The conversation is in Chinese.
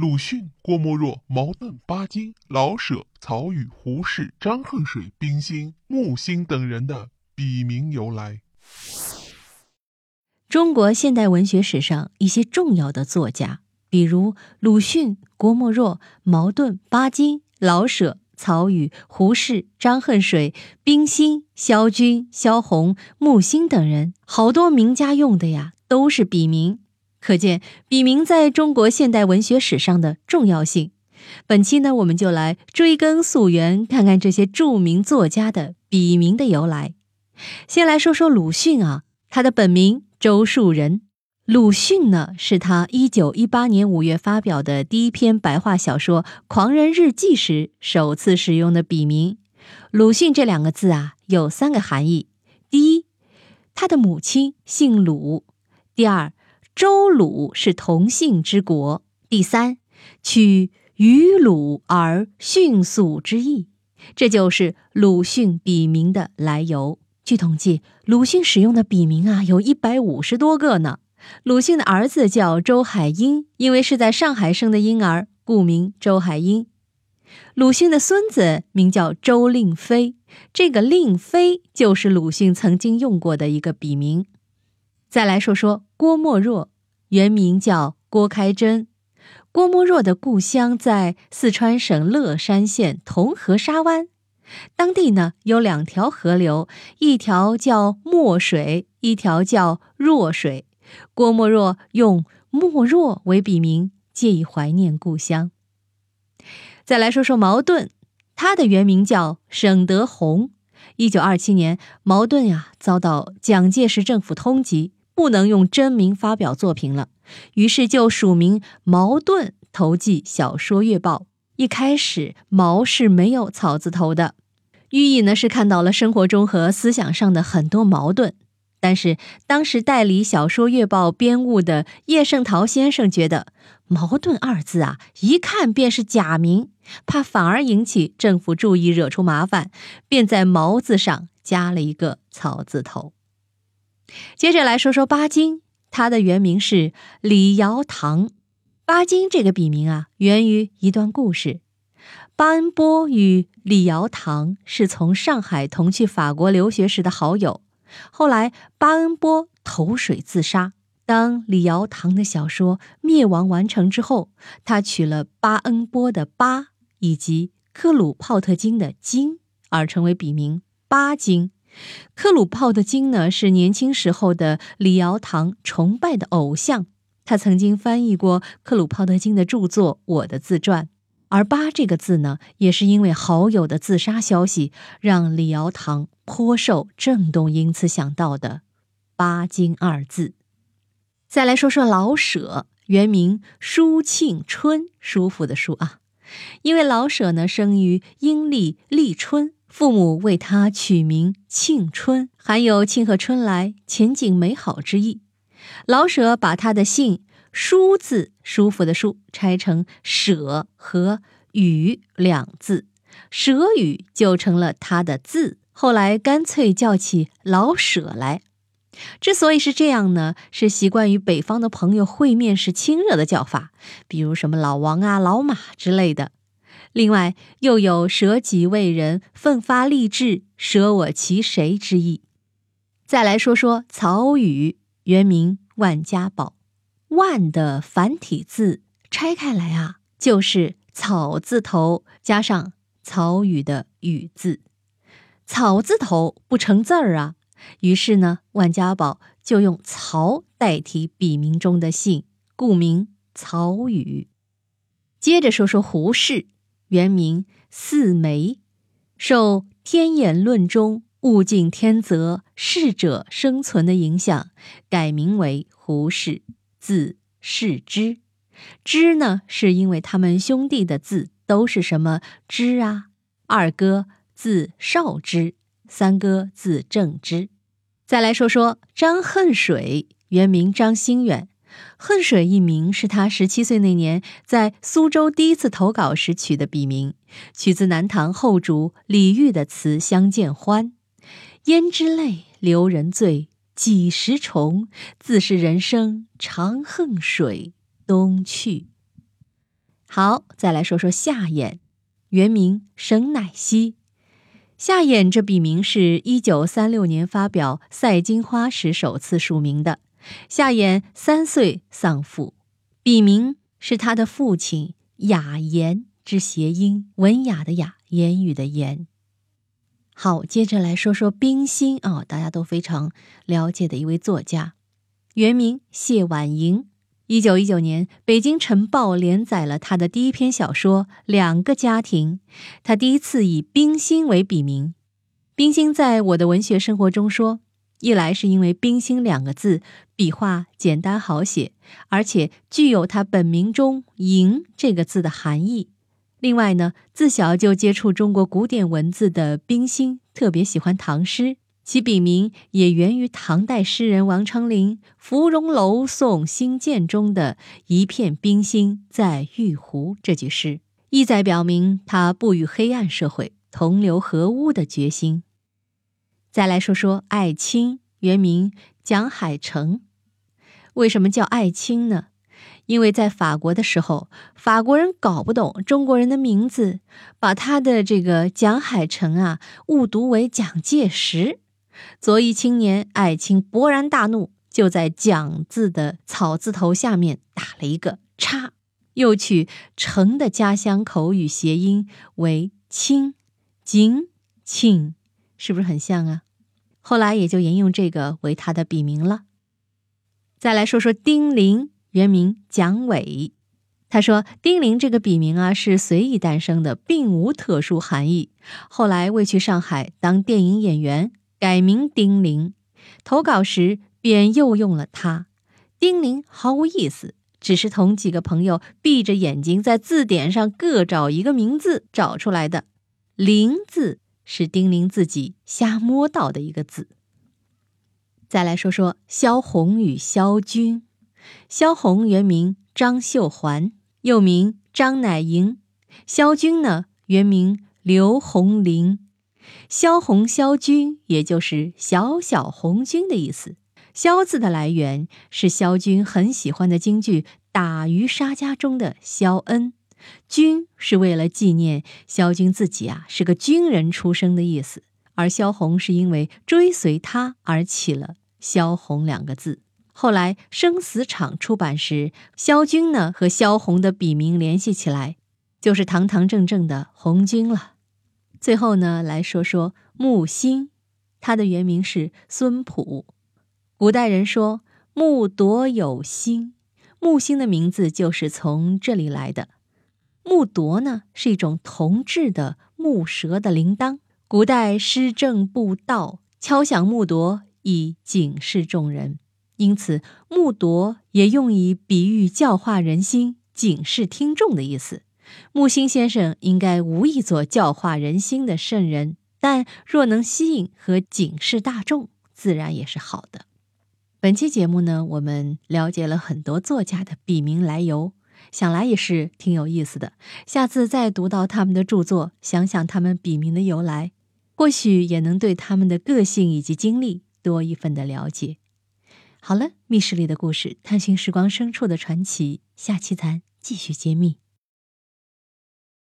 鲁迅、郭沫若、茅盾、巴金、老舍、曹禺、胡适、张恨水、冰心、木心等人的笔名由来。中国现代文学史上一些重要的作家，比如鲁迅、郭沫若、茅盾、巴金、老舍、曹禺、胡适、张恨水、冰心、萧军、萧红、木心等人，好多名家用的呀都是笔名，可见笔名在中国现代文学史上的重要性。本期呢，我们就来追根溯源，看看这些著名作家的笔名的由来。先来说说鲁迅啊，他的本名。周树人，鲁迅呢是他一九一八年五月发表的第一篇白话小说《狂人日记》时首次使用的笔名。鲁迅这两个字啊有三个含义：第一，他的母亲姓鲁；第二，周鲁是同姓之国；第三，取于鲁而迅速之意，这就是鲁迅笔名的来由。据统计，鲁迅使用的笔名啊，有一百五十多个呢。鲁迅的儿子叫周海婴，因为是在上海生的婴儿，故名周海婴。鲁迅的孙子名叫周令飞，这个令飞就是鲁迅曾经用过的一个笔名。再来说说郭沫若，原名叫郭开珍。郭沫若的故乡在四川省乐山县铜河沙湾。当地呢有两条河流，一条叫墨水，一条叫若水。郭沫若用墨若为笔名，借以怀念故乡。再来说说茅盾，他的原名叫沈德宏。一九二七年，茅盾呀遭到蒋介石政府通缉，不能用真名发表作品了，于是就署名茅盾投寄《小说月报》。一开始，毛是没有草字头的。寓意呢是看到了生活中和思想上的很多矛盾，但是当时代理《小说月报》编务的叶圣陶先生觉得“矛盾”二字啊，一看便是假名，怕反而引起政府注意，惹出麻烦，便在“毛”字上加了一个草字头。接着来说说巴金，他的原名是李尧棠。巴金这个笔名啊，源于一段故事。巴恩波与李尧棠是从上海同去法国留学时的好友。后来，巴恩波投水自杀。当李尧棠的小说《灭亡》完成之后，他取了巴恩波的“巴”以及克鲁泡特金的“金”，而成为笔名巴金。克鲁泡特金呢，是年轻时候的李尧堂崇拜的偶像。他曾经翻译过克鲁泡特金的著作《我的自传》。而“八”这个字呢，也是因为好友的自杀消息，让李尧堂颇受震动，因此想到的“巴金”二字。再来说说老舍，原名舒庆春，舒服的舒啊。因为老舍呢生于阴历立春，父母为他取名庆春，含有庆贺春来、前景美好之意。老舍把他的姓。舒字舒服的舒拆成舍和雨两字，舍雨就成了他的字。后来干脆叫起老舍来。之所以是这样呢，是习惯于北方的朋友会面时亲热的叫法，比如什么老王啊、老马之类的。另外又有舍己为人、奋发励志、舍我其谁之意。再来说说曹禺，原名万家宝。万的繁体字拆开来啊，就是草字头加上曹禺的禹字，草字头不成字儿啊。于是呢，万家宝就用曹代替笔名中的姓，故名曹禺。接着说说胡适，原名四梅，受《天演论》中“物竞天择，适者生存”的影响，改名为胡适。字适之，之呢，是因为他们兄弟的字都是什么之啊？二哥字少之，三哥字正之。再来说说张恨水，原名张心远。恨水一名是他十七岁那年在苏州第一次投稿时取的笔名，取自南唐后主李煜的词《相见欢》：“胭脂泪，留人醉。”几时重？自是人生长恨水东去。好，再来说说夏衍，原名沈乃熙。夏衍这笔名是一九三六年发表《赛金花》时首次署名的。夏衍三岁丧父，笔名是他的父亲雅言之谐音，文雅的雅，言语的言。好，接着来说说冰心啊，大家都非常了解的一位作家，原名谢婉莹。一九一九年，《北京晨报》连载了他的第一篇小说《两个家庭》，他第一次以冰心为笔名。冰心在我的文学生活中说，一来是因为“冰心”两个字笔画简单好写，而且具有他本名中“莹”这个字的含义；另外呢，自小就接触中国古典文字的冰心，特别喜欢唐诗。其笔名也源于唐代诗人王昌龄《芙蓉楼送辛渐》中的一片冰心在玉壶这句诗，意在表明他不与黑暗社会同流合污的决心。再来说说艾青，原名蒋海成。为什么叫艾青呢？因为在法国的时候，法国人搞不懂中国人的名字，把他的这个蒋海成啊误读为蒋介石。左翼青年艾青勃然大怒，就在“蒋”字的草字头下面打了一个叉，又取“成”的家乡口语谐音为“青”，景庆，是不是很像啊？后来也就沿用这个为他的笔名了。再来说说丁玲，原名蒋伟。他说：“丁玲这个笔名啊，是随意诞生的，并无特殊含义。后来为去上海当电影演员。”改名丁玲，投稿时便又用了他。丁玲毫无意思，只是同几个朋友闭着眼睛在字典上各找一个名字找出来的。玲字是丁玲自己瞎摸到的一个字。再来说说萧红与萧军。萧红原名张秀环，又名张乃莹。萧军呢，原名刘红林。萧红、萧军，也就是小小红军的意思。萧字的来源是萧军很喜欢的京剧《打渔杀家》中的萧恩，军是为了纪念萧军自己啊是个军人出生的意思，而萧红是因为追随他而起了萧红两个字。后来生死场出版时，萧军呢和萧红的笔名联系起来，就是堂堂正正的红军了。最后呢，来说说木心，他的原名是孙普。古代人说木夺有心，木星的名字就是从这里来的。木铎呢是一种铜制的木蛇的铃铛，古代施政布道，敲响木铎以警示众人，因此木铎也用以比喻教化人心、警示听众的意思。木心先生应该无意做教化人心的圣人，但若能吸引和警示大众，自然也是好的。本期节目呢，我们了解了很多作家的笔名来由，想来也是挺有意思的。下次再读到他们的著作，想想他们笔名的由来，或许也能对他们的个性以及经历多一份的了解。好了，密室里的故事，探寻时光深处的传奇，下期咱继续揭秘。